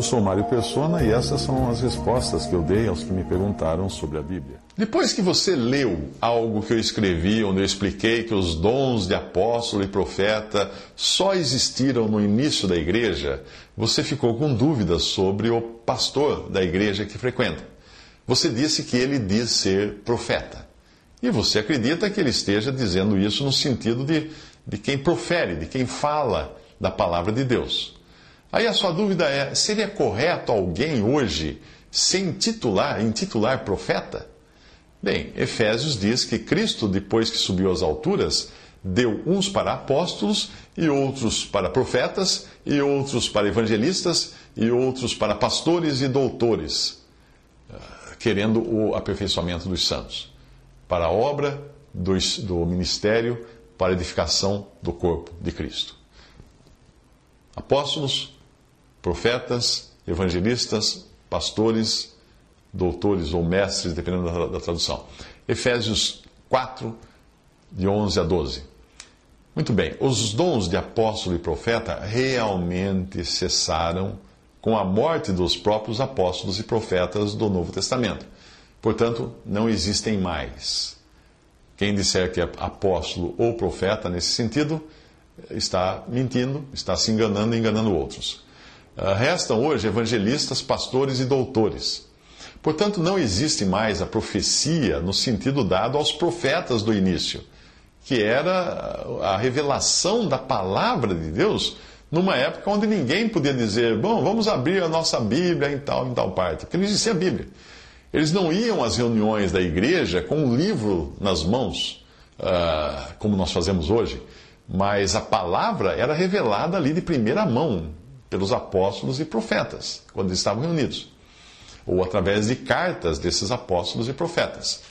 Eu sou Mário Persona e essas são as respostas que eu dei aos que me perguntaram sobre a Bíblia. Depois que você leu algo que eu escrevi, onde eu expliquei que os dons de apóstolo e profeta só existiram no início da igreja, você ficou com dúvidas sobre o pastor da igreja que frequenta. Você disse que ele diz ser profeta. E você acredita que ele esteja dizendo isso no sentido de, de quem profere, de quem fala da palavra de Deus. Aí a sua dúvida é: seria correto alguém hoje se intitular, intitular profeta? Bem, Efésios diz que Cristo, depois que subiu às alturas, deu uns para apóstolos, e outros para profetas, e outros para evangelistas, e outros para pastores e doutores, ah, querendo o aperfeiçoamento dos santos, para a obra do, do ministério, para a edificação do corpo de Cristo. Apóstolos, profetas, evangelistas, pastores, doutores ou mestres, dependendo da, da, tradução. Efésios 4, de 11 a 12. Muito bem, os dons de apóstolo e profeta realmente cessaram com a morte dos próprios apóstolos e profetas do Novo Testamento. Portanto, não existem mais. Quem disser que é apóstolo ou profeta nesse sentido está mentindo, está se enganando e enganando outros. Ah, restam hoje evangelistas, pastores e doutores. Portanto, não existe mais a profecia no sentido dado aos profetas do início, que era a revelação da palavra de Deus numa época onde ninguém podia dizer, bom, vamos abrir a nossa Bíblia em tal, em tal parte, porque não existia Bíblia. Eles não iam às reuniões da igreja com um livro nas mãos, uh, como nós fazemos hoje, mas a palavra era revelada ali de primeira mão, pelos apóstolos e profetas, quando estavam reunidos, ou através de cartas desses apóstolos e profetas.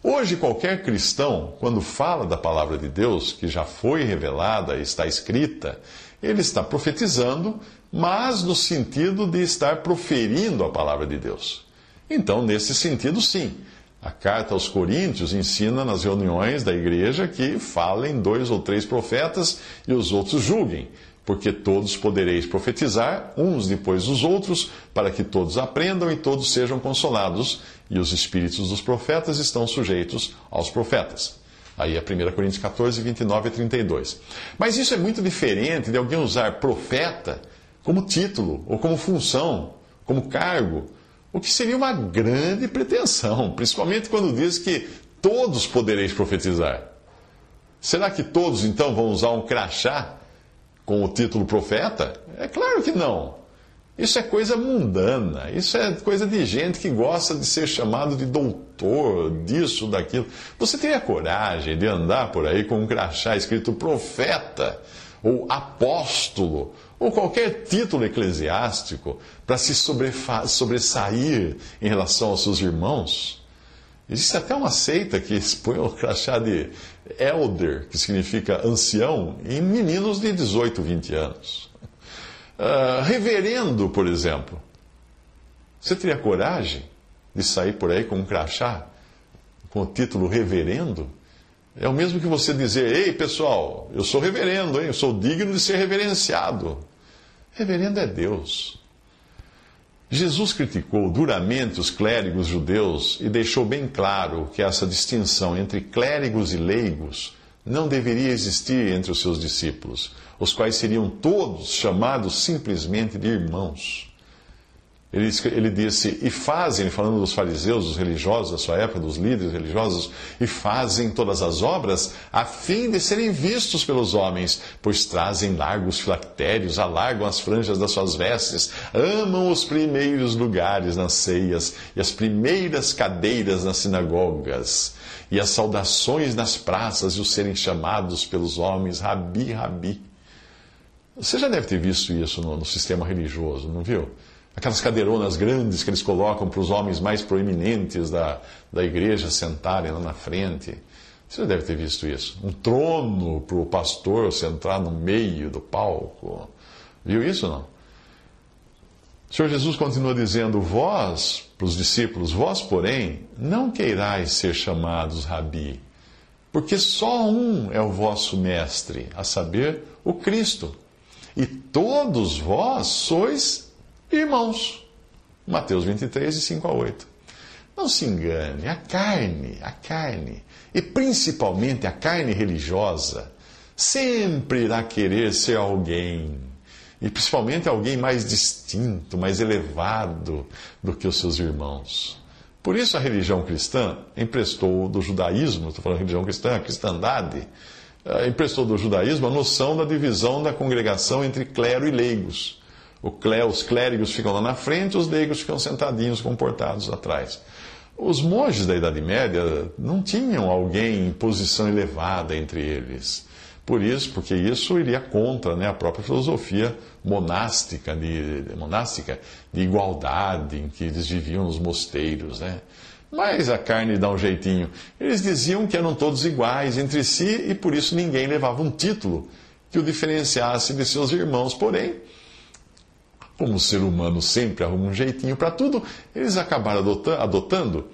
Hoje, qualquer cristão, quando fala da palavra de Deus, que já foi revelada e está escrita, ele está profetizando, mas no sentido de estar proferindo a palavra de Deus. Então, nesse sentido, sim. A carta aos Coríntios ensina nas reuniões da igreja que falem dois ou três profetas e os outros julguem porque todos podereis profetizar, uns depois dos outros, para que todos aprendam e todos sejam consolados, e os espíritos dos profetas estão sujeitos aos profetas. Aí é 1 Coríntios 14, 29 e 32. Mas isso é muito diferente de alguém usar profeta como título, ou como função, como cargo, o que seria uma grande pretensão, principalmente quando diz que todos podereis profetizar. Será que todos então vão usar um crachá com o título profeta? É claro que não. Isso é coisa mundana, isso é coisa de gente que gosta de ser chamado de doutor, disso, daquilo. Você teria coragem de andar por aí com um crachá escrito profeta, ou apóstolo, ou qualquer título eclesiástico para se sobressair em relação aos seus irmãos? Existe até uma seita que expõe o crachá de elder, que significa ancião, em meninos de 18, 20 anos. Uh, reverendo, por exemplo. Você teria coragem de sair por aí com um crachá, com o título reverendo? É o mesmo que você dizer, ei pessoal, eu sou reverendo, hein? eu sou digno de ser reverenciado. Reverendo é Deus. Jesus criticou duramente os clérigos judeus e deixou bem claro que essa distinção entre clérigos e leigos não deveria existir entre os seus discípulos, os quais seriam todos chamados simplesmente de irmãos. Ele, ele disse, e fazem, falando dos fariseus, dos religiosos da sua época, dos líderes religiosos, e fazem todas as obras a fim de serem vistos pelos homens, pois trazem largos filactérios, alargam as franjas das suas vestes, amam os primeiros lugares nas ceias e as primeiras cadeiras nas sinagogas, e as saudações nas praças e os serem chamados pelos homens, Rabi, Rabi. Você já deve ter visto isso no, no sistema religioso, não viu? Aquelas cadeironas grandes que eles colocam para os homens mais proeminentes da, da igreja sentarem lá na frente. Você deve ter visto isso. Um trono para o pastor sentar no meio do palco. Viu isso não? O Senhor Jesus continua dizendo: Vós, para os discípulos, vós, porém, não queirais ser chamados rabi, porque só um é o vosso mestre, a saber, o Cristo. E todos vós sois irmãos. Mateus 23, de 5 a 8. Não se engane, a carne, a carne, e principalmente a carne religiosa, sempre irá querer ser alguém, e principalmente alguém mais distinto, mais elevado do que os seus irmãos. Por isso a religião cristã emprestou do judaísmo, estou falando religião cristã, a cristandade, eh, emprestou do judaísmo a noção da divisão da congregação entre clero e leigos os clérigos ficam lá na frente, os leigos ficam sentadinhos, comportados atrás. Os monges da Idade Média não tinham alguém em posição elevada entre eles. Por isso, porque isso iria contra né, a própria filosofia monástica de, monástica de igualdade em que eles viviam nos mosteiros. Né? Mas a carne dá um jeitinho. Eles diziam que eram todos iguais entre si e por isso ninguém levava um título que o diferenciasse de seus irmãos. Porém, como o ser humano sempre arruma um jeitinho para tudo, eles acabaram adotando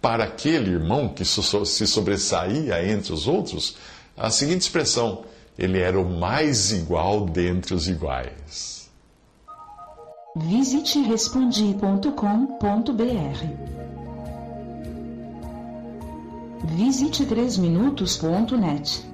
para aquele irmão que se sobressaía entre os outros a seguinte expressão: ele era o mais igual dentre os iguais. Visite respondi.com.br. Visite 3minutos.net.